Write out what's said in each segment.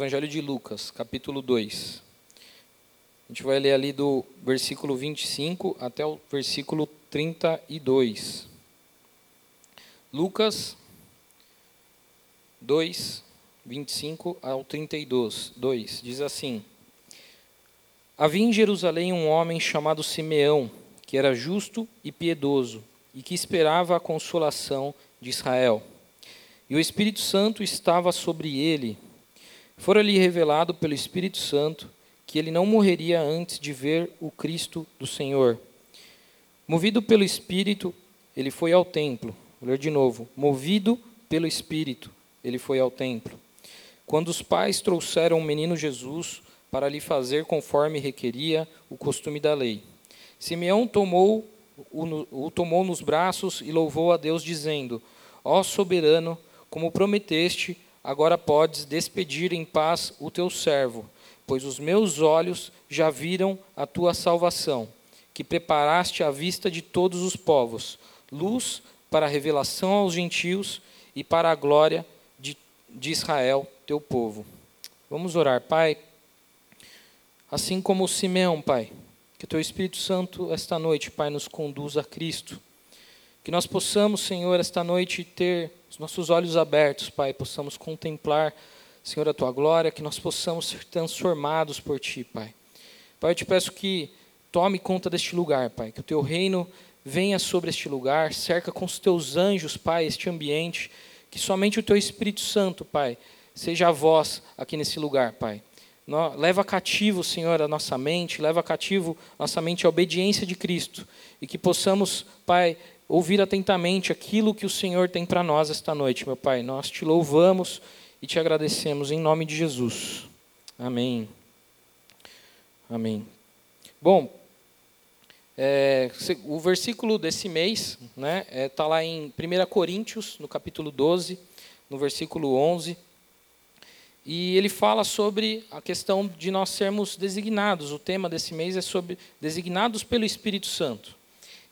Evangelho de Lucas, capítulo 2. A gente vai ler ali do versículo 25 até o versículo 32. Lucas 2, 25 ao 32. 2 diz assim: Havia em Jerusalém um homem chamado Simeão, que era justo e piedoso, e que esperava a consolação de Israel. E o Espírito Santo estava sobre ele Fora-lhe revelado pelo Espírito Santo que ele não morreria antes de ver o Cristo do Senhor. Movido pelo Espírito, ele foi ao templo. Vou ler de novo. Movido pelo Espírito, ele foi ao templo. Quando os pais trouxeram o menino Jesus para lhe fazer conforme requeria o costume da lei, Simeão tomou o, o tomou nos braços e louvou a Deus, dizendo: Ó soberano, como prometeste, Agora podes despedir em paz o teu servo, pois os meus olhos já viram a tua salvação, que preparaste à vista de todos os povos, luz para a revelação aos gentios e para a glória de, de Israel, teu povo. Vamos orar, Pai. Assim como Simeão, Pai, que teu Espírito Santo esta noite, Pai, nos conduza a Cristo. Que nós possamos, Senhor, esta noite ter os nossos olhos abertos, Pai, possamos contemplar, Senhor, a tua glória, que nós possamos ser transformados por ti, Pai. Pai, eu te peço que tome conta deste lugar, Pai, que o teu reino venha sobre este lugar, cerca com os teus anjos, Pai, este ambiente, que somente o teu Espírito Santo, Pai, seja a voz aqui nesse lugar, Pai. Leva cativo, Senhor, a nossa mente, leva cativo nossa mente à obediência de Cristo, e que possamos, Pai, ouvir atentamente aquilo que o Senhor tem para nós esta noite, meu Pai. Nós te louvamos e te agradecemos em nome de Jesus. Amém. Amém. Bom, é, o versículo desse mês está né, é, tá lá em 1 Coríntios, no capítulo 12, no versículo 11. E ele fala sobre a questão de nós sermos designados. O tema desse mês é sobre designados pelo Espírito Santo.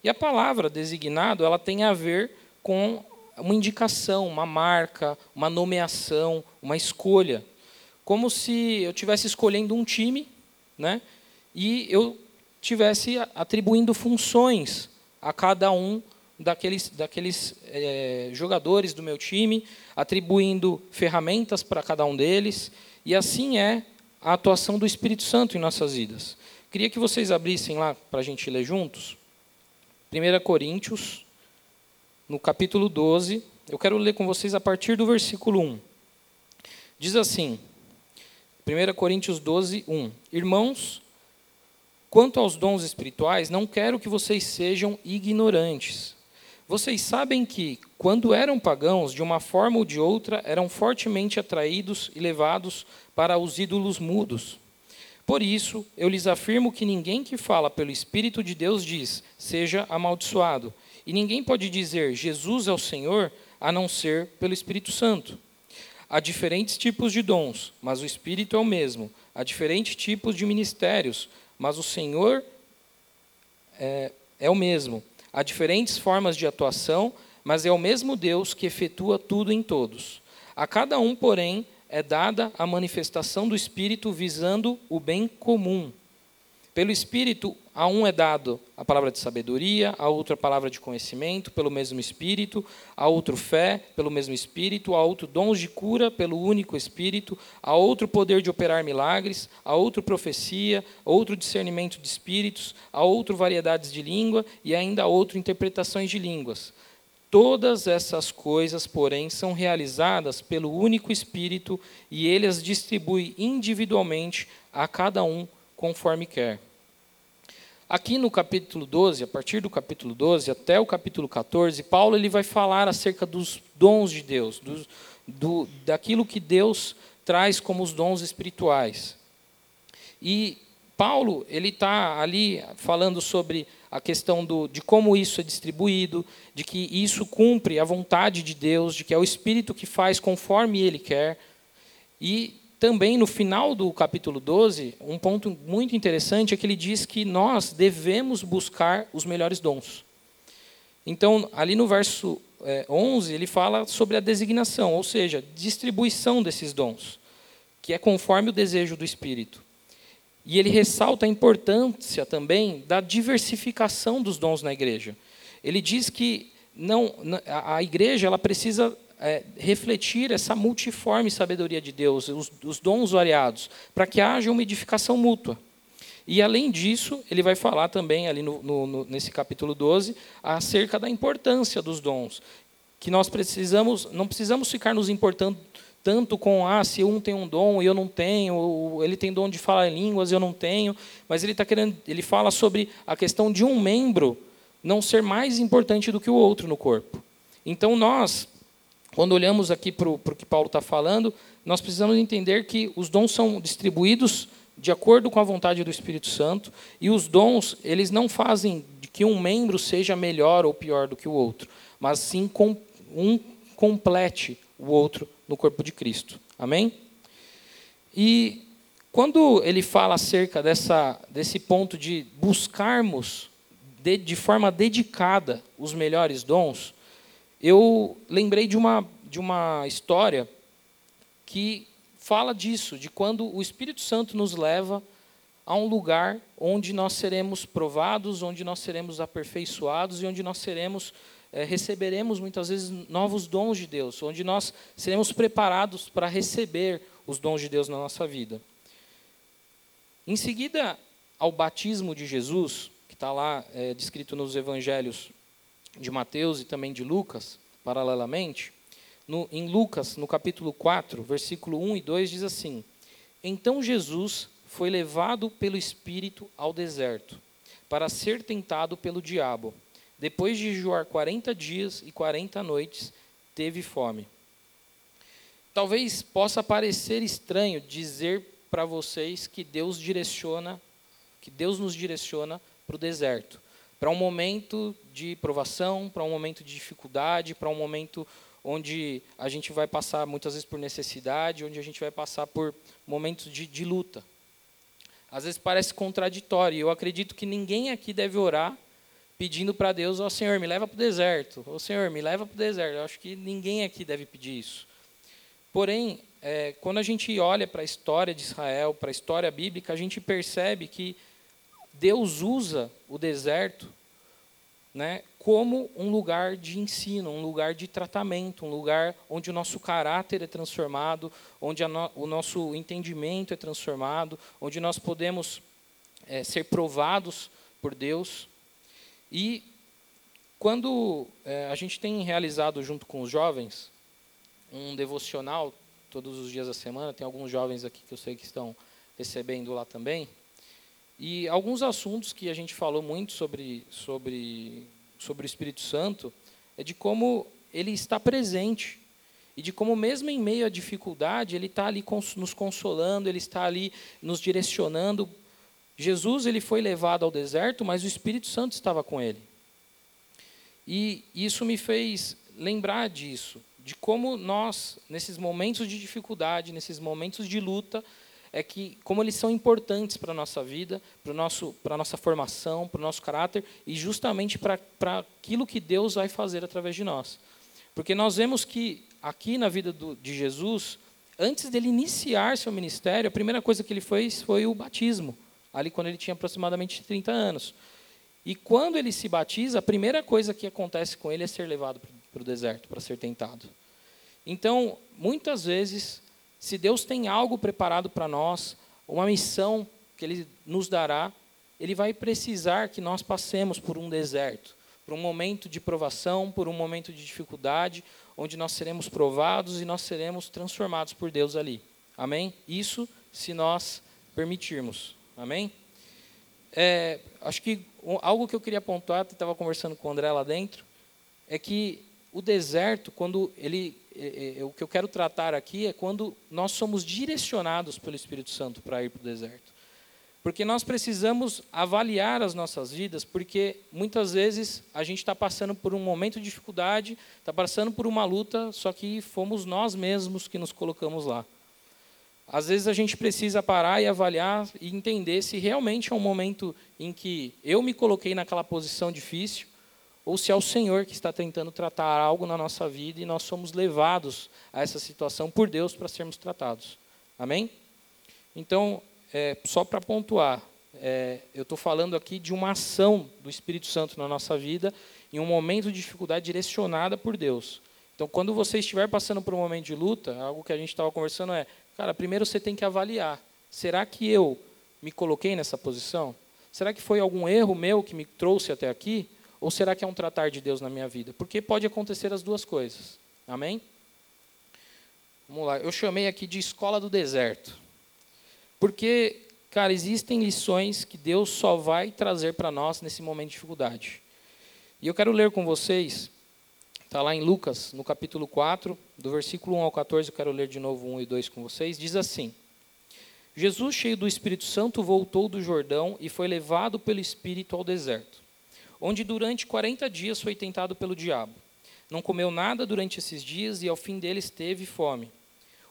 E a palavra designado, ela tem a ver com uma indicação, uma marca, uma nomeação, uma escolha. Como se eu estivesse escolhendo um time, né? E eu tivesse atribuindo funções a cada um daqueles, daqueles é, jogadores do meu time, atribuindo ferramentas para cada um deles, e assim é a atuação do Espírito Santo em nossas vidas. Queria que vocês abrissem lá para a gente ler juntos. 1 Coríntios, no capítulo 12, eu quero ler com vocês a partir do versículo 1. Diz assim, 1 Coríntios 12, 1. Irmãos, quanto aos dons espirituais, não quero que vocês sejam ignorantes. Vocês sabem que, quando eram pagãos, de uma forma ou de outra, eram fortemente atraídos e levados para os ídolos mudos por isso, eu lhes afirmo que ninguém que fala pelo Espírito de Deus diz, seja amaldiçoado. E ninguém pode dizer, Jesus é o Senhor, a não ser pelo Espírito Santo. Há diferentes tipos de dons, mas o Espírito é o mesmo. Há diferentes tipos de ministérios, mas o Senhor é, é o mesmo. Há diferentes formas de atuação, mas é o mesmo Deus que efetua tudo em todos. A cada um, porém, é dada a manifestação do Espírito visando o bem comum. Pelo Espírito, a um é dado a palavra de sabedoria, a outro a palavra de conhecimento, pelo mesmo Espírito, a outro fé, pelo mesmo Espírito, a outro dons de cura, pelo único Espírito, a outro poder de operar milagres, a outro profecia, a outro discernimento de espíritos, a outro variedades de língua e ainda a outro interpretações de línguas. Todas essas coisas, porém, são realizadas pelo único Espírito e ele as distribui individualmente a cada um conforme quer. Aqui no capítulo 12, a partir do capítulo 12 até o capítulo 14, Paulo ele vai falar acerca dos dons de Deus, do, do, daquilo que Deus traz como os dons espirituais. E Paulo ele está ali falando sobre a questão do, de como isso é distribuído, de que isso cumpre a vontade de Deus, de que é o Espírito que faz conforme Ele quer. E também no final do capítulo 12, um ponto muito interessante é que ele diz que nós devemos buscar os melhores dons. Então, ali no verso é, 11, ele fala sobre a designação, ou seja, distribuição desses dons, que é conforme o desejo do Espírito. E ele ressalta a importância também da diversificação dos dons na igreja. Ele diz que não, a igreja ela precisa é, refletir essa multiforme sabedoria de Deus, os, os dons variados, para que haja uma edificação mútua. E, além disso, ele vai falar também, ali no, no, nesse capítulo 12, acerca da importância dos dons. Que nós precisamos, não precisamos ficar nos importando tanto com, ah, se um tem um dom e eu não tenho, ou ele tem dom de falar línguas e eu não tenho, mas ele está querendo, ele fala sobre a questão de um membro não ser mais importante do que o outro no corpo. Então, nós, quando olhamos aqui para o que Paulo está falando, nós precisamos entender que os dons são distribuídos de acordo com a vontade do Espírito Santo, e os dons, eles não fazem de que um membro seja melhor ou pior do que o outro, mas sim com um complete o outro no corpo de Cristo. Amém? E quando ele fala acerca dessa, desse ponto de buscarmos de, de forma dedicada os melhores dons, eu lembrei de uma, de uma história que fala disso, de quando o Espírito Santo nos leva a um lugar onde nós seremos provados, onde nós seremos aperfeiçoados e onde nós seremos é, receberemos muitas vezes novos dons de Deus, onde nós seremos preparados para receber os dons de Deus na nossa vida. Em seguida ao batismo de Jesus, que está lá é, descrito nos evangelhos de Mateus e também de Lucas, paralelamente, no, em Lucas, no capítulo 4, versículo 1 e 2, diz assim: Então Jesus foi levado pelo Espírito ao deserto, para ser tentado pelo diabo. Depois de jejuar 40 dias e 40 noites, teve fome. Talvez possa parecer estranho dizer para vocês que Deus direciona, que Deus nos direciona para o deserto, para um momento de provação, para um momento de dificuldade, para um momento onde a gente vai passar muitas vezes por necessidade, onde a gente vai passar por momentos de, de luta. Às vezes parece contraditório. Eu acredito que ninguém aqui deve orar pedindo para Deus: Ó oh, Senhor, me leva para o deserto. Ó oh, Senhor, me leva para o deserto. Eu acho que ninguém aqui deve pedir isso. Porém, é, quando a gente olha para a história de Israel, para a história bíblica, a gente percebe que Deus usa o deserto né, como um lugar de ensino, um lugar de tratamento, um lugar onde o nosso caráter é transformado, onde no, o nosso entendimento é transformado, onde nós podemos é, ser provados por Deus. E quando é, a gente tem realizado junto com os jovens um devocional todos os dias da semana, tem alguns jovens aqui que eu sei que estão recebendo lá também. E alguns assuntos que a gente falou muito sobre, sobre, sobre o Espírito Santo é de como ele está presente e de como mesmo em meio à dificuldade ele está ali nos consolando, ele está ali nos direcionando. Jesus ele foi levado ao deserto, mas o Espírito Santo estava com ele. E isso me fez lembrar disso, de como nós nesses momentos de dificuldade, nesses momentos de luta, é que como eles são importantes para a nossa vida, para nosso a nossa formação, para o nosso caráter e justamente para para aquilo que Deus vai fazer através de nós. Porque nós vemos que aqui na vida do, de Jesus, antes dele iniciar seu ministério, a primeira coisa que ele fez foi o batismo, ali quando ele tinha aproximadamente 30 anos. E quando ele se batiza, a primeira coisa que acontece com ele é ser levado para o deserto para ser tentado. Então, muitas vezes se Deus tem algo preparado para nós, uma missão que Ele nos dará, Ele vai precisar que nós passemos por um deserto, por um momento de provação, por um momento de dificuldade, onde nós seremos provados e nós seremos transformados por Deus ali. Amém? Isso se nós permitirmos. Amém? É, acho que algo que eu queria pontuar, estava conversando com o André lá dentro, é que o deserto, quando ele é, é, o que eu quero tratar aqui é quando nós somos direcionados pelo Espírito Santo para ir para o deserto. Porque nós precisamos avaliar as nossas vidas, porque muitas vezes a gente está passando por um momento de dificuldade, está passando por uma luta, só que fomos nós mesmos que nos colocamos lá. Às vezes a gente precisa parar e avaliar e entender se realmente é um momento em que eu me coloquei naquela posição difícil, ou se é o Senhor que está tentando tratar algo na nossa vida e nós somos levados a essa situação por Deus para sermos tratados. Amém? Então, é, só para pontuar, é, eu estou falando aqui de uma ação do Espírito Santo na nossa vida, em um momento de dificuldade direcionada por Deus. Então, quando você estiver passando por um momento de luta, algo que a gente estava conversando é, cara, primeiro você tem que avaliar: será que eu me coloquei nessa posição? Será que foi algum erro meu que me trouxe até aqui? Ou será que é um tratar de Deus na minha vida? Porque pode acontecer as duas coisas. Amém? Vamos lá, eu chamei aqui de escola do deserto. Porque, cara, existem lições que Deus só vai trazer para nós nesse momento de dificuldade. E eu quero ler com vocês, está lá em Lucas, no capítulo 4, do versículo 1 ao 14, eu quero ler de novo 1 e 2 com vocês, diz assim: Jesus, cheio do Espírito Santo, voltou do Jordão e foi levado pelo Espírito ao deserto, onde durante 40 dias foi tentado pelo diabo. Não comeu nada durante esses dias e ao fim deles teve fome.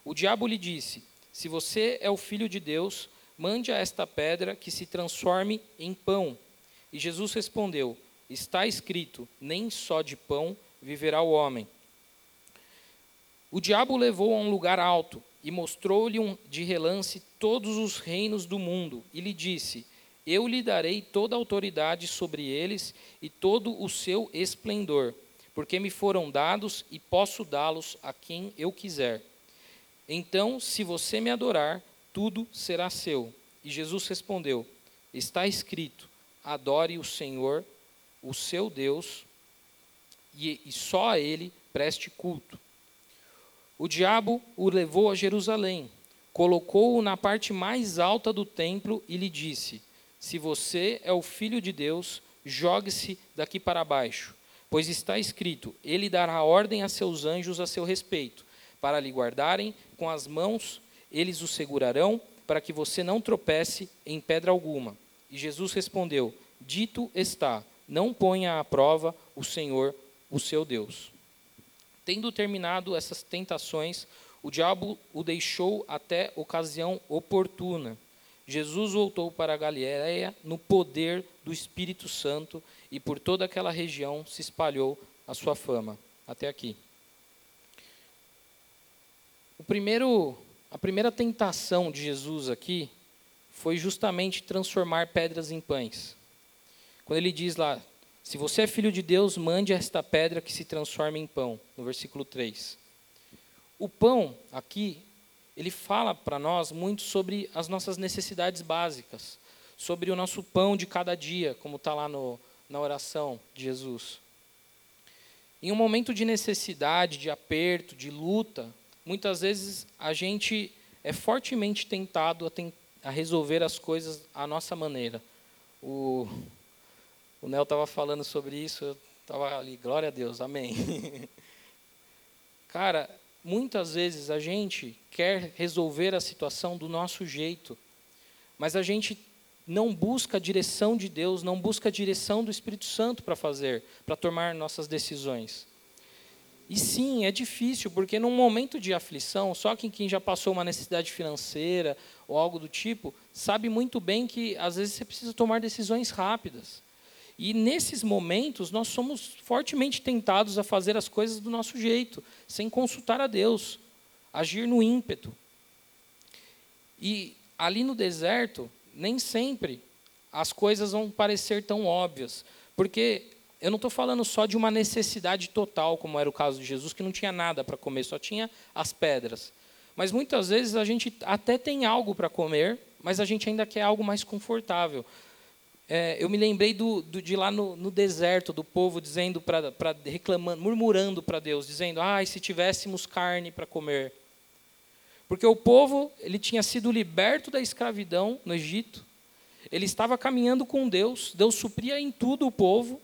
O diabo lhe disse: se você é o filho de Deus, mande a esta pedra que se transforme em pão. E Jesus respondeu: Está escrito: Nem só de pão viverá o homem. O diabo o levou a um lugar alto e mostrou-lhe de relance todos os reinos do mundo e lhe disse: Eu lhe darei toda a autoridade sobre eles e todo o seu esplendor, porque me foram dados e posso dá-los a quem eu quiser. Então, se você me adorar, tudo será seu. E Jesus respondeu: Está escrito: adore o Senhor, o seu Deus, e, e só a ele preste culto. O diabo o levou a Jerusalém, colocou-o na parte mais alta do templo e lhe disse: Se você é o filho de Deus, jogue-se daqui para baixo, pois está escrito: Ele dará ordem a seus anjos a seu respeito para lhe guardarem com as mãos, eles o segurarão, para que você não tropece em pedra alguma. E Jesus respondeu: Dito está, não ponha à prova o Senhor, o seu Deus. Tendo terminado essas tentações, o diabo o deixou até ocasião oportuna. Jesus voltou para Galiléia no poder do Espírito Santo e por toda aquela região se espalhou a sua fama. Até aqui. O primeiro, a primeira tentação de Jesus aqui foi justamente transformar pedras em pães. Quando ele diz lá, se você é filho de Deus, mande esta pedra que se transforme em pão, no versículo 3. O pão aqui, ele fala para nós muito sobre as nossas necessidades básicas, sobre o nosso pão de cada dia, como está lá no, na oração de Jesus. Em um momento de necessidade, de aperto, de luta, muitas vezes a gente é fortemente tentado a, ten a resolver as coisas à nossa maneira. O, o Nel estava falando sobre isso, eu estava ali, glória a Deus, amém. Cara, muitas vezes a gente quer resolver a situação do nosso jeito, mas a gente não busca a direção de Deus, não busca a direção do Espírito Santo para fazer, para tomar nossas decisões. E sim, é difícil, porque num momento de aflição, só que quem já passou uma necessidade financeira ou algo do tipo, sabe muito bem que às vezes você precisa tomar decisões rápidas. E nesses momentos, nós somos fortemente tentados a fazer as coisas do nosso jeito, sem consultar a Deus, agir no ímpeto. E ali no deserto, nem sempre as coisas vão parecer tão óbvias, porque eu não estou falando só de uma necessidade total, como era o caso de Jesus, que não tinha nada para comer, só tinha as pedras. Mas muitas vezes a gente até tem algo para comer, mas a gente ainda quer algo mais confortável. É, eu me lembrei do, do de lá no, no, deserto, do povo dizendo, para reclamando, murmurando para Deus, dizendo: "Ai, se tivéssemos carne para comer". Porque o povo ele tinha sido liberto da escravidão no Egito, ele estava caminhando com Deus, Deus supria em tudo o povo,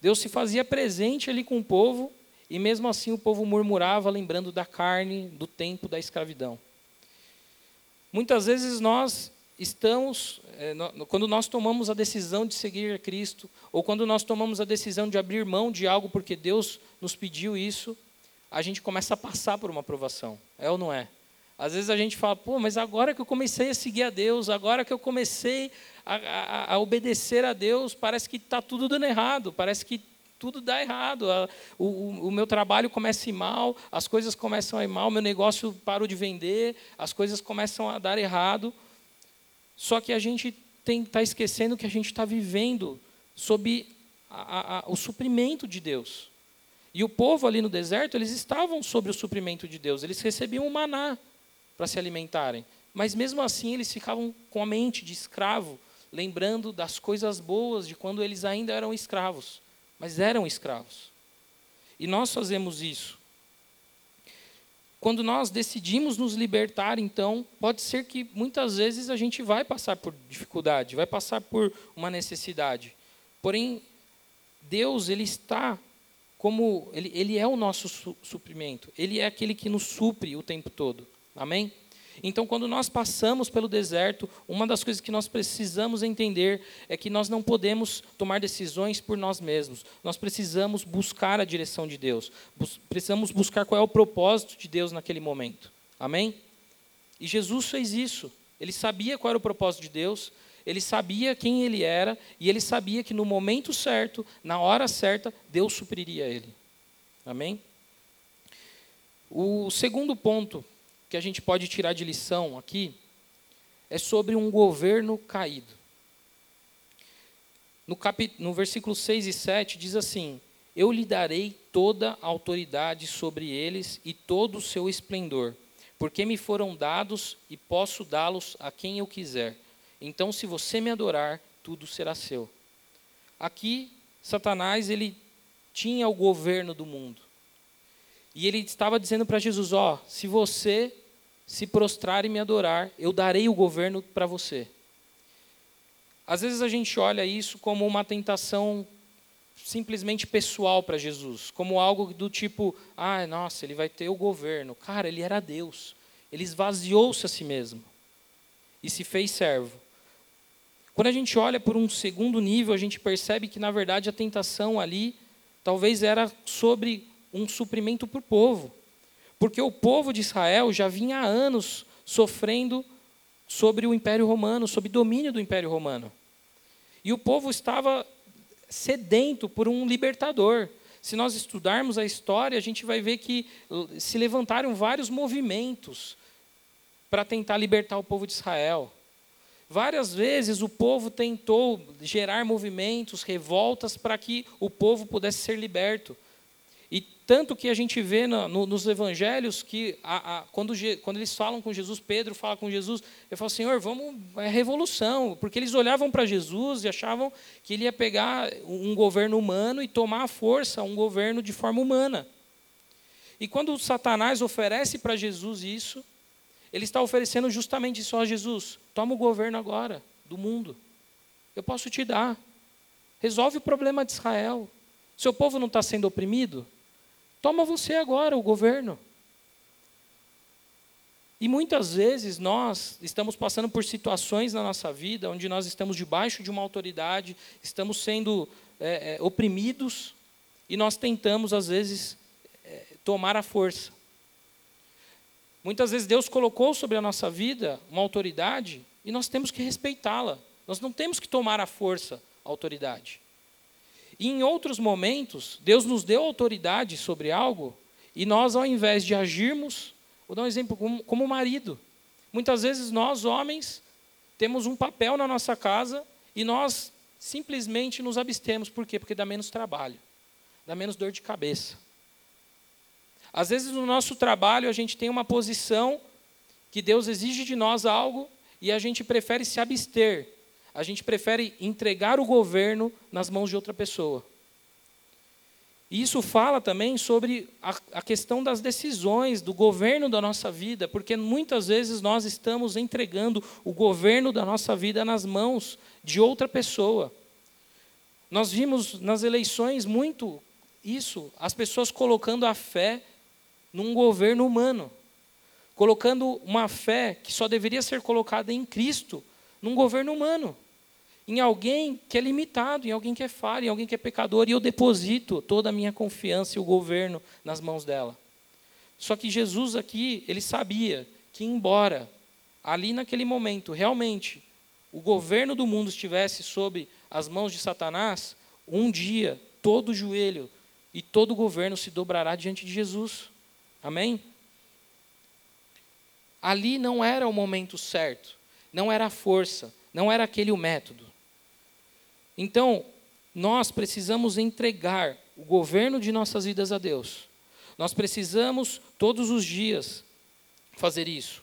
Deus se fazia presente ali com o povo, e mesmo assim o povo murmurava, lembrando da carne, do tempo da escravidão. Muitas vezes nós estamos, é, quando nós tomamos a decisão de seguir a Cristo, ou quando nós tomamos a decisão de abrir mão de algo porque Deus nos pediu isso, a gente começa a passar por uma aprovação. É ou não é? Às vezes a gente fala, pô, mas agora que eu comecei a seguir a Deus, agora que eu comecei a, a, a obedecer a Deus, parece que está tudo dando errado, parece que tudo dá errado. O, o, o, meu trabalho começa a ir mal, as coisas começam a ir mal, meu negócio parou de vender, as coisas começam a dar errado. Só que a gente está esquecendo que a gente está vivendo sob a, a, o suprimento de Deus. E o povo ali no deserto, eles estavam sobre o suprimento de Deus, eles recebiam o maná para se alimentarem. Mas mesmo assim, eles ficavam com a mente de escravo, lembrando das coisas boas de quando eles ainda eram escravos. Mas eram escravos. E nós fazemos isso. Quando nós decidimos nos libertar, então, pode ser que muitas vezes a gente vai passar por dificuldade, vai passar por uma necessidade. Porém, Deus, Ele está como. Ele, ele é o nosso su suprimento, Ele é aquele que nos supre o tempo todo. Amém? Então, quando nós passamos pelo deserto, uma das coisas que nós precisamos entender é que nós não podemos tomar decisões por nós mesmos. Nós precisamos buscar a direção de Deus. Precisamos buscar qual é o propósito de Deus naquele momento. Amém? E Jesus fez isso. Ele sabia qual era o propósito de Deus, ele sabia quem ele era, e ele sabia que no momento certo, na hora certa, Deus supriria ele. Amém? O segundo ponto que a gente pode tirar de lição aqui é sobre um governo caído. No, cap... no versículo 6 e 7 diz assim: Eu lhe darei toda a autoridade sobre eles e todo o seu esplendor, porque me foram dados e posso dá-los a quem eu quiser. Então, se você me adorar, tudo será seu. Aqui, Satanás ele tinha o governo do mundo. E ele estava dizendo para Jesus: Ó, oh, se você se prostrar e me adorar, eu darei o governo para você. Às vezes a gente olha isso como uma tentação simplesmente pessoal para Jesus, como algo do tipo: ah, nossa, ele vai ter o governo. Cara, ele era Deus. Ele esvaziou-se a si mesmo e se fez servo. Quando a gente olha por um segundo nível, a gente percebe que, na verdade, a tentação ali talvez era sobre um suprimento para o povo. Porque o povo de Israel já vinha há anos sofrendo sobre o Império Romano, sob domínio do Império Romano. E o povo estava sedento por um libertador. Se nós estudarmos a história, a gente vai ver que se levantaram vários movimentos para tentar libertar o povo de Israel. Várias vezes o povo tentou gerar movimentos, revoltas, para que o povo pudesse ser liberto. E tanto que a gente vê no, no, nos evangelhos que a, a, quando, quando, eles falam com Jesus, Pedro fala com Jesus, ele fala, Senhor, vamos, é revolução, porque eles olhavam para Jesus e achavam que ele ia pegar um governo humano e tomar à força um governo de forma humana. E quando Satanás oferece para Jesus isso, ele está oferecendo justamente isso a Jesus. Toma o governo agora do mundo. Eu posso te dar. Resolve o problema de Israel. Seu povo não está sendo oprimido? Toma você agora o governo. E muitas vezes nós estamos passando por situações na nossa vida onde nós estamos debaixo de uma autoridade, estamos sendo é, é, oprimidos e nós tentamos, às vezes, é, tomar a força. Muitas vezes Deus colocou sobre a nossa vida uma autoridade e nós temos que respeitá-la. Nós não temos que tomar a força a autoridade. E em outros momentos, Deus nos deu autoridade sobre algo e nós, ao invés de agirmos, vou dar um exemplo como, como marido. Muitas vezes nós, homens, temos um papel na nossa casa e nós simplesmente nos abstemos. Por quê? Porque dá menos trabalho, dá menos dor de cabeça. Às vezes no nosso trabalho a gente tem uma posição que Deus exige de nós algo e a gente prefere se abster a gente prefere entregar o governo nas mãos de outra pessoa. E isso fala também sobre a, a, questão das decisões, do governo da nossa vida, porque muitas vezes nós estamos entregando o governo da nossa vida nas mãos de outra pessoa. Nós vimos nas eleições muito isso, as pessoas colocando a fé num governo humano, colocando uma fé que só deveria ser colocada em Cristo num governo humano, em alguém que é limitado, em alguém que é falho, em alguém que é pecador, e eu deposito toda a minha confiança e o governo nas mãos dela. Só que Jesus aqui, ele sabia que, embora ali naquele momento, realmente, o governo do mundo estivesse sob as mãos de Satanás, um dia todo joelho e todo governo se dobrará diante de Jesus. Amém? Ali não era o momento certo, não era a força, não era aquele o método. Então, nós precisamos entregar o governo de nossas vidas a Deus. Nós precisamos todos os dias fazer isso.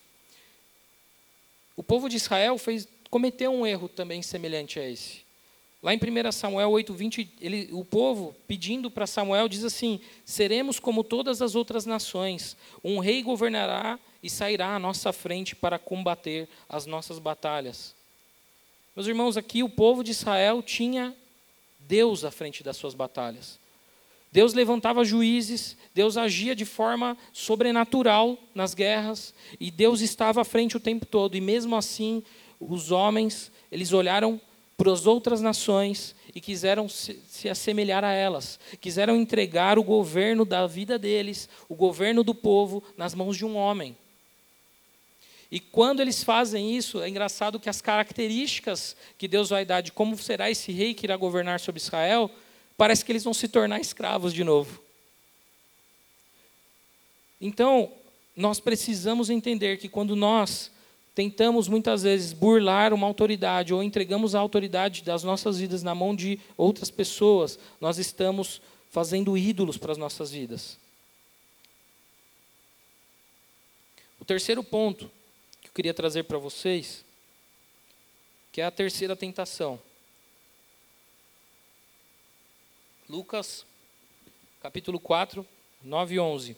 O povo de Israel fez, cometeu um erro também semelhante a esse. Lá em 1 Samuel 8:20, ele, o povo pedindo para Samuel diz assim: "Seremos como todas as outras nações. Um rei governará e sairá à nossa frente para combater as nossas batalhas." Meus irmãos, aqui o povo de Israel tinha Deus à frente das suas batalhas. Deus levantava juízes, Deus agia de forma sobrenatural nas guerras, e Deus estava à frente o tempo todo. E mesmo assim, os homens, eles olharam para as outras nações e quiseram se, se, assemelhar a elas, quiseram entregar o governo da vida deles, o governo do povo, nas mãos de um homem. E quando eles fazem isso, é engraçado que as características que Deus vai dar de como será esse rei que irá governar sobre Israel, parece que eles vão se tornar escravos de novo. Então, nós precisamos entender que quando nós tentamos muitas vezes burlar uma autoridade ou entregamos a autoridade das nossas vidas na mão de outras pessoas, nós estamos fazendo ídolos para as nossas vidas. O terceiro ponto eu queria trazer para vocês, que é a terceira tentação. Lucas, capítulo 4, 9 e 11.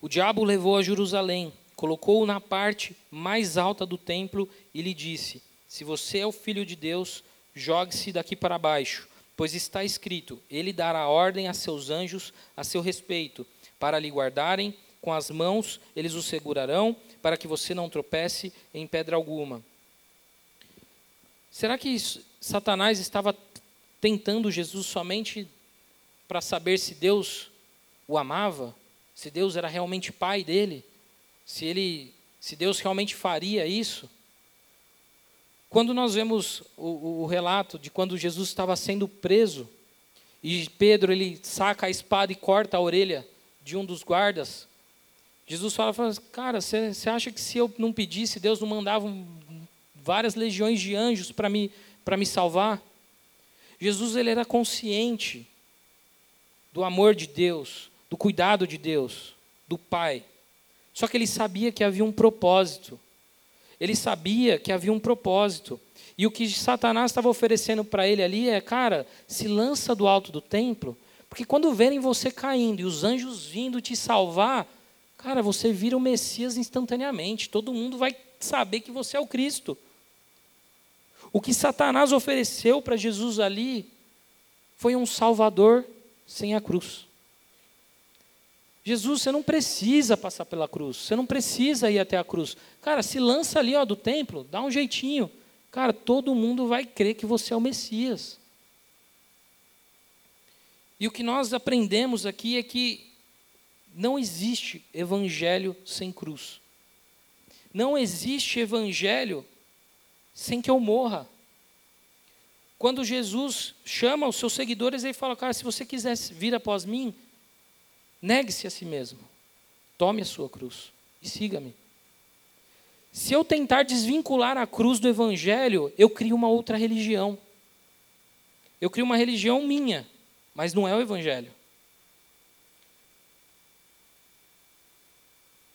O diabo levou a Jerusalém colocou-o na parte mais alta do templo e lhe disse: Se você é o filho de Deus, jogue-se daqui para baixo, pois está escrito: Ele dará ordem a seus anjos a seu respeito, para lhe guardarem com as mãos, eles o segurarão, para que você não tropece em pedra alguma. Será que Satanás estava tentando Jesus somente para saber se Deus o amava? Se Deus era realmente pai dele? se ele, se Deus realmente faria isso. Quando nós vemos o, o relato de quando Jesus estava sendo preso e Pedro ele saca a espada e corta a orelha de um dos guardas, Jesus fala, fala cara, você acha que se eu não pedisse, Deus não mandava várias legiões de anjos para me, me salvar? Jesus ele era consciente do amor de Deus, do cuidado de Deus, do Pai. Só que ele sabia que havia um propósito. Ele sabia que havia um propósito. E o que Satanás estava oferecendo para ele ali é, cara, se lança do alto do templo, porque quando verem você caindo e os anjos vindo te salvar, cara, você vira o Messias instantaneamente. Todo mundo vai saber que você é o Cristo. O que Satanás ofereceu para Jesus ali foi um Salvador sem a cruz. Jesus, você não precisa passar pela cruz, você não precisa ir até a cruz. Cara, se lança ali ó, do templo, dá um jeitinho. Cara, todo mundo vai crer que você é o Messias. E o que nós aprendemos aqui é que não existe evangelho sem cruz. Não existe evangelho sem que eu morra. Quando Jesus chama os seus seguidores, ele fala: Cara, se você quiser vir após mim, Negue-se a si mesmo. Tome a sua cruz e siga-me. Se eu tentar desvincular a cruz do evangelho, eu crio uma outra religião. Eu crio uma religião minha, mas não é o evangelho.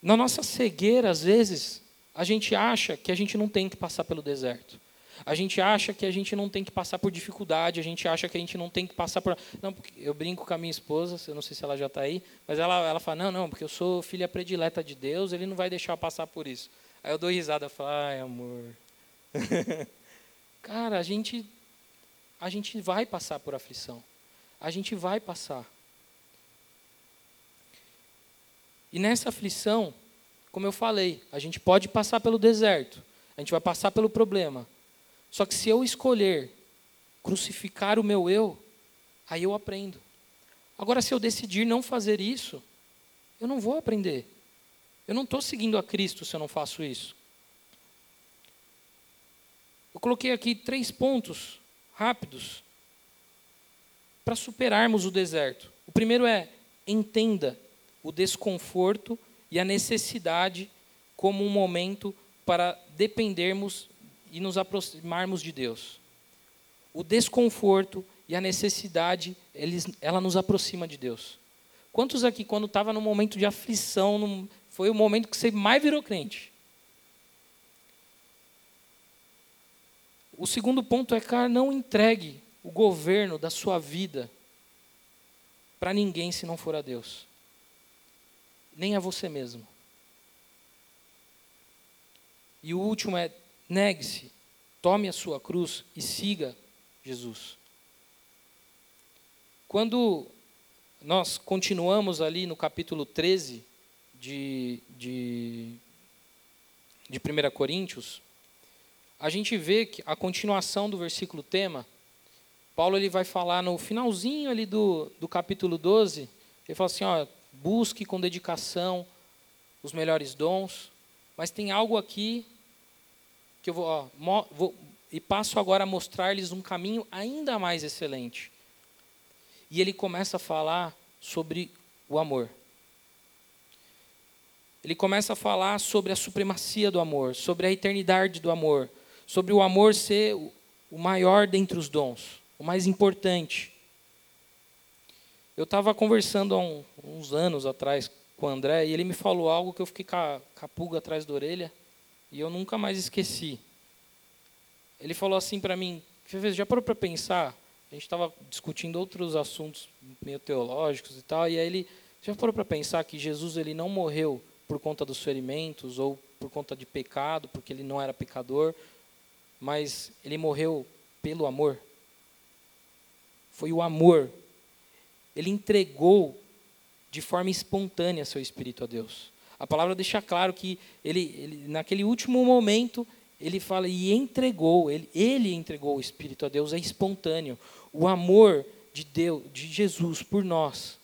Na nossa cegueira, às vezes, a gente acha que a gente não tem que passar pelo deserto. A gente acha que a gente não tem que passar por dificuldade, a gente acha que a gente não tem que passar por. Não, eu brinco com a minha esposa, eu não sei se ela já está aí, mas ela, ela fala: não, não, porque eu sou filha predileta de Deus, ele não vai deixar eu passar por isso. Aí eu dou risada e falo: ai, amor. Cara, a gente, a gente vai passar por aflição. A gente vai passar. E nessa aflição, como eu falei, a gente pode passar pelo deserto, A gente vai passar pelo problema. Só que se eu escolher crucificar o meu eu, aí eu aprendo. Agora, se eu decidir não fazer isso, eu não vou aprender. Eu não estou seguindo a Cristo se eu não faço isso. Eu coloquei aqui três pontos rápidos para superarmos o deserto. O primeiro é entenda o desconforto e a necessidade como um momento para dependermos e nos aproximarmos de Deus. O desconforto e a necessidade, eles, ela nos aproxima de Deus. Quantos aqui, quando estava no momento de aflição, foi o momento que você mais virou crente? O segundo ponto é, cara, não entregue o governo da sua vida para ninguém se não for a Deus, nem a você mesmo. E o último é: negue-se, tome a sua cruz e siga Jesus. Quando nós continuamos ali no capítulo 13 de, de, de 1 Coríntios, a gente vê que a continuação do versículo tema, Paulo ele vai falar no finalzinho ali do, do capítulo 12, ele fala assim, ó, busque com dedicação os melhores dons, mas tem algo aqui que eu vou, ó, vou e passo agora a mostrar-lhes um caminho ainda mais excelente. E ele começa a falar sobre o amor. Ele começa a falar sobre a supremacia do amor, sobre a eternidade do amor, sobre o amor ser o maior dentre os dons, o mais importante. Eu estava conversando há um, uns anos atrás com o André e ele me falou algo que eu fiquei com a, com a pulga atrás da orelha e eu nunca mais esqueci. Ele falou assim para mim: já parou para pensar? A gente estava discutindo outros assuntos meio teológicos e tal, e aí ele já parou para pensar que Jesus ele não morreu por conta dos ferimentos ou por conta de pecado, porque ele não era pecador, mas ele morreu pelo amor. Foi o amor. Ele entregou de forma espontânea seu espírito a Deus. A palavra deixa claro que ele, ele naquele último momento, ele fala e entregou, ele, ele entregou o espírito a Deus, é espontâneo. O amor de Deus, de Jesus por nós,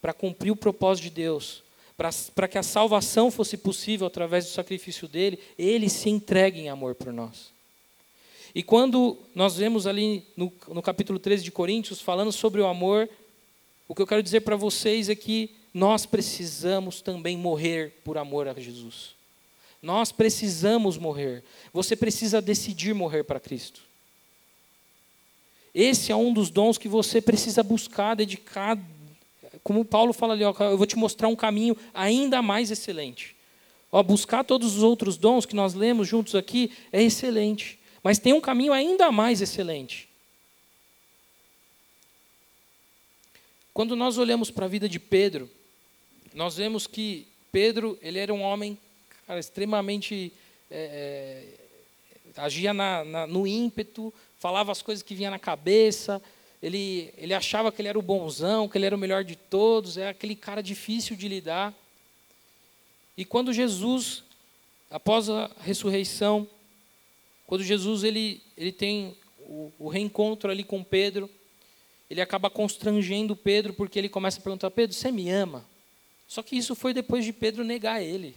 para cumprir o propósito de Deus, para que a salvação fosse possível através do sacrifício dele, ele se entrega em amor por nós. E quando nós vemos ali no, no capítulo 13 de Coríntios, falando sobre o amor, o que eu quero dizer para vocês é que nós precisamos também morrer por amor a Jesus. Nós precisamos morrer. Você precisa decidir morrer para Cristo. Esse é um dos dons que você precisa buscar, dedicar. Como Paulo fala ali, ó, eu vou te mostrar um caminho ainda mais excelente. Ó, buscar todos os outros dons que nós lemos juntos aqui é excelente. Mas tem um caminho ainda mais excelente. Quando nós olhamos para a vida de Pedro, nós vemos que Pedro ele era um homem cara, extremamente é, é, agia na, na, no ímpeto, falava as coisas que vinha na cabeça. Ele, ele achava que ele era o bonzão, que ele era o melhor de todos, é aquele cara difícil de lidar. E quando Jesus, após a ressurreição, quando Jesus ele, ele tem o, o reencontro ali com Pedro, ele acaba constrangendo Pedro porque ele começa a perguntar: Pedro, você me ama? Só que isso foi depois de Pedro negar ele.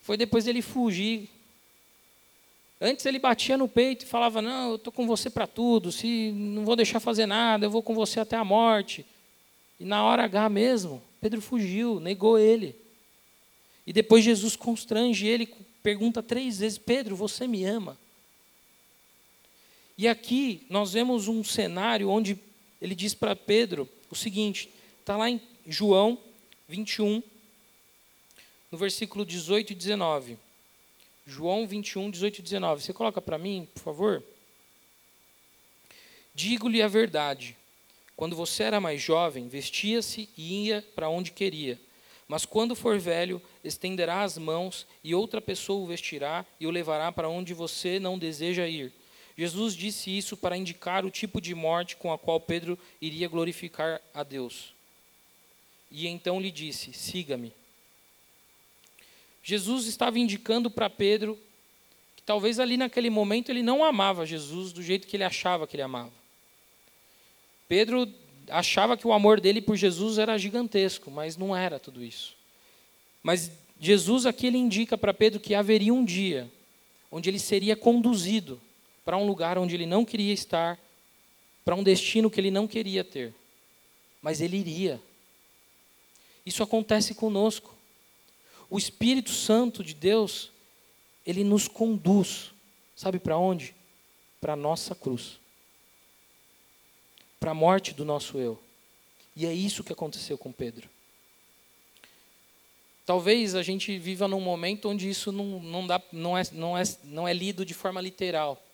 Foi depois dele fugir. Antes ele batia no peito e falava: Não, eu estou com você para tudo, se não vou deixar fazer nada, eu vou com você até a morte. E na hora H mesmo, Pedro fugiu, negou ele. E depois Jesus constrange ele pergunta três vezes: Pedro, você me ama? E aqui nós vemos um cenário onde ele diz para Pedro o seguinte: está lá em João 21, no versículo 18 e 19. João 21, 18 e 19. Você coloca para mim, por favor? Digo-lhe a verdade. Quando você era mais jovem, vestia-se e ia para onde queria. Mas quando for velho, estenderá as mãos e outra pessoa o vestirá e o levará para onde você não deseja ir. Jesus disse isso para indicar o tipo de morte com a qual Pedro iria glorificar a Deus. E então lhe disse: Siga-me. Jesus estava indicando para Pedro talvez ali naquele momento ele não amava Jesus do jeito que ele achava que ele amava. Pedro achava que o amor dele por Jesus era gigantesco, mas não era tudo isso. Mas Jesus aqui ele indica para Pedro que haveria um dia onde ele seria conduzido para um lugar onde ele não queria estar, para um destino que ele não queria ter. Mas ele iria. Isso acontece conosco. O Espírito Santo de Deus, ele nos conduz. Sabe para onde? Para a nossa cruz. Para a morte do nosso eu. E é isso que aconteceu com Pedro. Talvez a gente viva num momento onde isso não, não, dá, não, é, não, é, não é lido de forma literal.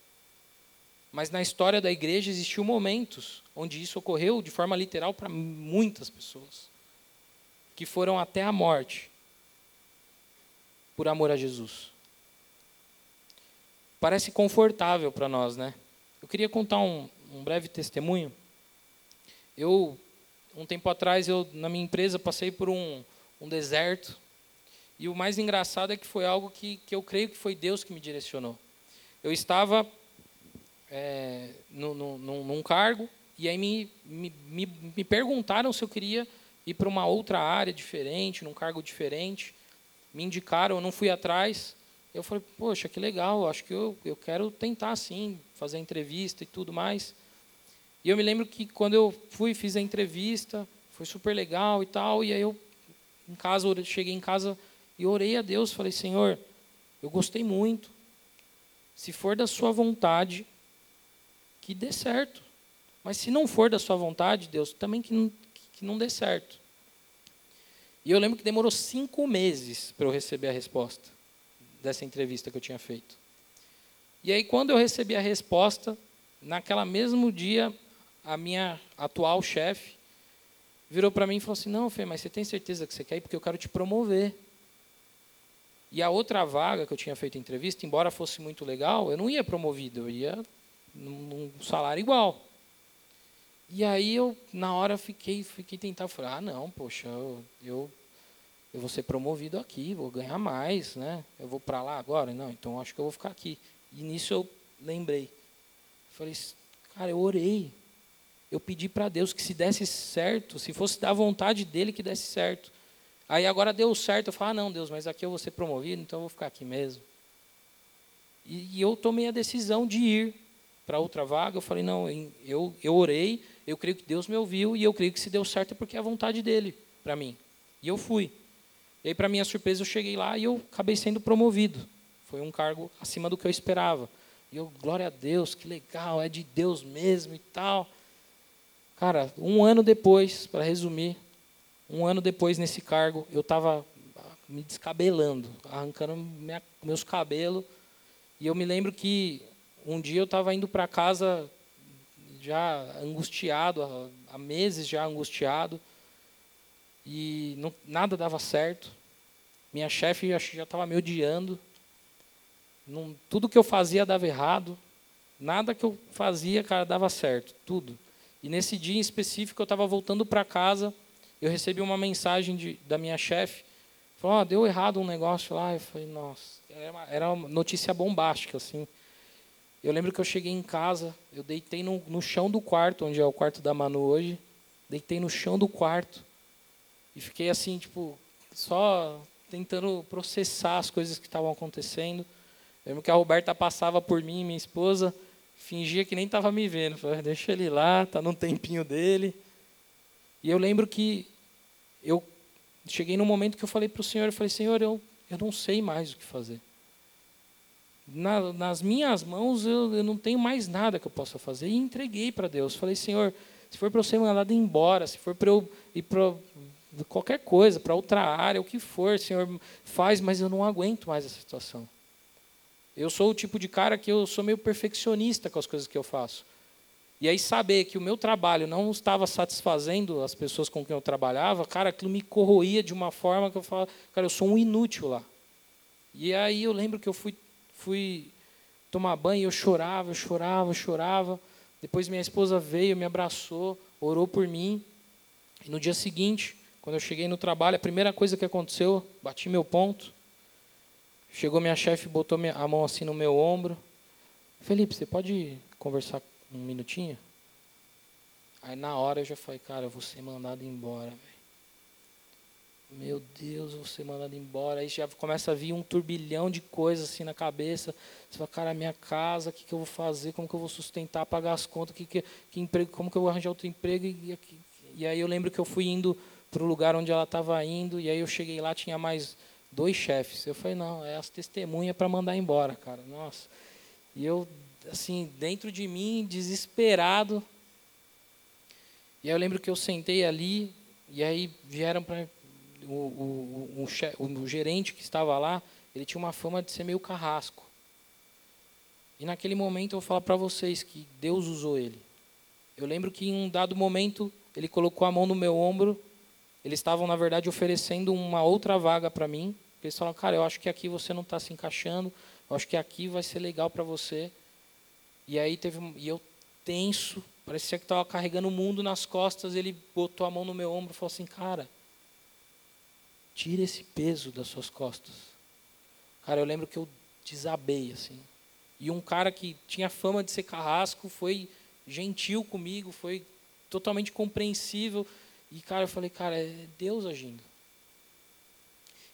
Mas na história da igreja existiu momentos onde isso ocorreu de forma literal para muitas pessoas, que foram até a morte por amor a Jesus. Parece confortável para nós, né? Eu queria contar um, um breve testemunho. Eu, um tempo atrás, eu na minha empresa passei por um, um deserto e o mais engraçado é que foi algo que, que eu creio que foi Deus que me direcionou. Eu estava é, no, no, num cargo, e aí me, me, me, me perguntaram se eu queria ir para uma outra área diferente, num cargo diferente. Me indicaram, eu não fui atrás. Eu falei, poxa, que legal, acho que eu, eu quero tentar sim, fazer entrevista e tudo mais. E eu me lembro que quando eu fui, fiz a entrevista, foi super legal e tal, e aí eu, em casa, cheguei em casa e orei a Deus, falei: Senhor, eu gostei muito. Se for da Sua vontade, que dê certo. Mas se não for da Sua vontade, Deus, também que não, que não dê certo. E eu lembro que demorou cinco meses para eu receber a resposta dessa entrevista que eu tinha feito. E aí, quando eu recebi a resposta, naquela mesmo dia, a minha atual chefe virou para mim e falou assim: Não, Fê, mas você tem certeza que você quer ir? Porque eu quero te promover. E a outra vaga que eu tinha feito entrevista, embora fosse muito legal, eu não ia promovido, eu ia num salário igual. E aí eu, na hora, fiquei, fiquei tentando, falei, ah, não, poxa, eu, eu, eu vou ser promovido aqui, vou ganhar mais, né? Eu vou para lá agora? Não, então acho que eu vou ficar aqui. E nisso eu lembrei. Falei, cara, eu orei. Eu pedi para Deus que se desse certo, se fosse da vontade dele que desse certo. Aí agora deu certo, eu falo, ah, não, Deus, mas aqui eu vou ser promovido, então eu vou ficar aqui mesmo. E, e eu tomei a decisão de ir para outra vaga. Eu falei, não, eu, eu orei, eu creio que Deus me ouviu, e eu creio que se deu certo é porque é a vontade dele para mim. E eu fui. E aí, para minha surpresa, eu cheguei lá e eu acabei sendo promovido. Foi um cargo acima do que eu esperava. E eu, glória a Deus, que legal, é de Deus mesmo e tal. Cara, um ano depois, para resumir, um ano depois nesse cargo, eu estava me descabelando, arrancando minha, meus cabelos. E eu me lembro que um dia eu estava indo para casa já angustiado, há meses já angustiado, e não, nada dava certo. Minha chefe já estava me odiando. Não, tudo que eu fazia dava errado. Nada que eu fazia, cara, dava certo. Tudo. E nesse dia em específico, eu estava voltando para casa eu recebi uma mensagem de, da minha chefe, falou, oh, deu errado um negócio lá. Eu falei, nossa, era uma, era uma notícia bombástica, assim. Eu lembro que eu cheguei em casa, eu deitei no, no chão do quarto, onde é o quarto da Manu hoje, deitei no chão do quarto e fiquei assim, tipo, só tentando processar as coisas que estavam acontecendo. Eu lembro que a Roberta passava por mim, minha esposa, fingia que nem estava me vendo. Falei, deixa ele lá, tá no tempinho dele. E eu lembro que eu cheguei num momento que eu falei para o Senhor, eu falei, Senhor, eu, eu não sei mais o que fazer. Na, nas minhas mãos eu, eu, não tenho mais nada que eu possa fazer. E entreguei para Deus. Falei, Senhor, se for para você mandar embora, se for para eu ir para qualquer coisa, para outra área, o que for, Senhor, faz, mas eu não aguento mais essa situação. Eu sou o tipo de cara que eu sou meio perfeccionista com as coisas que eu faço. E aí saber que o meu trabalho não estava satisfazendo as pessoas com quem eu trabalhava, cara, aquilo me corroía de uma forma que eu falava, cara, eu sou um inútil lá. E aí eu lembro que eu fui, fui tomar banho, eu chorava, eu chorava, eu chorava. Depois minha esposa veio, me abraçou, orou por mim. E no dia seguinte, quando eu cheguei no trabalho, a primeira coisa que aconteceu, bati meu ponto. Chegou minha chefe, botou a mão assim no meu ombro. Felipe, você pode conversar um minutinho? Aí na hora eu já falei, cara, eu vou ser mandado embora. Meu Deus, vou ser mandado embora. Aí já começa a vir um turbilhão de coisas assim na cabeça. Você fala, cara, minha casa, o que, que eu vou fazer? Como que eu vou sustentar, pagar as contas? Que, que, que emprego, como que eu vou arranjar outro emprego? E, e, e aí eu lembro que eu fui indo para o lugar onde ela estava indo, e aí eu cheguei lá, tinha mais dois chefes. Eu falei, não, é as testemunhas para mandar embora, cara. Nossa. E eu, assim, dentro de mim, desesperado. E aí eu lembro que eu sentei ali, e aí vieram para o, o, o, o, gerente que estava lá, ele tinha uma fama de ser meio carrasco. E naquele momento eu vou falar para vocês que Deus usou ele. Eu lembro que em um dado momento ele colocou a mão no meu ombro eles estavam, na verdade, oferecendo uma outra vaga para mim. Eles falaram, cara, eu acho que aqui você não está se encaixando, eu acho que aqui vai ser legal para você. E aí teve, e eu tenso, parecia que estava carregando o mundo nas costas. Ele botou a mão no meu ombro e falou assim, cara, tira esse peso das suas costas. Cara, eu lembro que eu desabei assim. E um cara que tinha fama de ser carrasco foi gentil comigo, foi totalmente compreensível. E, cara, eu falei, cara, é Deus agindo.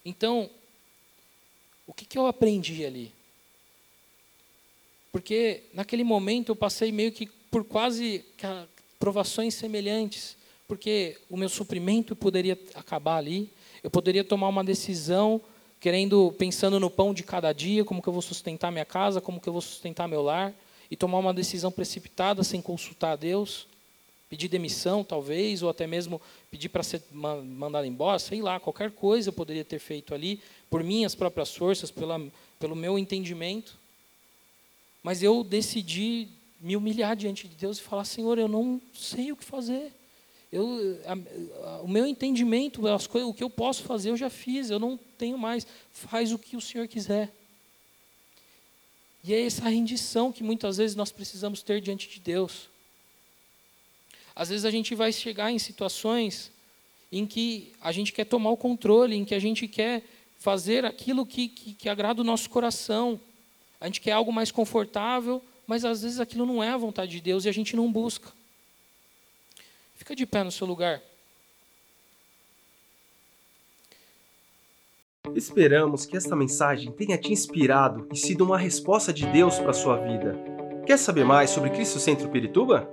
Então, o que, que eu aprendi ali? Porque naquele momento eu passei meio que por quase provações semelhantes, porque o meu suprimento poderia acabar ali, eu poderia tomar uma decisão querendo, pensando no pão de cada dia, como que eu vou sustentar minha casa, como que eu vou sustentar meu lar, e tomar uma decisão precipitada sem consultar a Deus pedir demissão, talvez, ou até mesmo pedir para ser mandado embora, sei lá, qualquer coisa eu poderia ter feito ali, por minhas próprias forças, pela, pelo meu entendimento. Mas eu decidi me humilhar diante de Deus e falar: Senhor, eu não sei o que fazer. Eu, a, a, o meu entendimento, as coisas, o que eu posso fazer, eu já fiz, eu não tenho mais. Faz o que o Senhor quiser. E é essa rendição que muitas vezes nós precisamos ter diante de Deus. Às vezes a gente vai chegar em situações em que a gente quer tomar o controle, em que a gente quer fazer aquilo que, que, que agrada o nosso coração. A gente quer algo mais confortável, mas às vezes aquilo não é a vontade de Deus e a gente não busca. Fica de pé no seu lugar. Esperamos que esta mensagem tenha te inspirado e sido uma resposta de Deus para a sua vida. Quer saber mais sobre Cristo Centro Pirituba?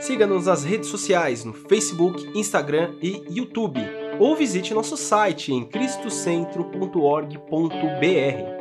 Siga-nos nas redes sociais no Facebook, Instagram e YouTube, ou visite nosso site em cristocentro.org.br.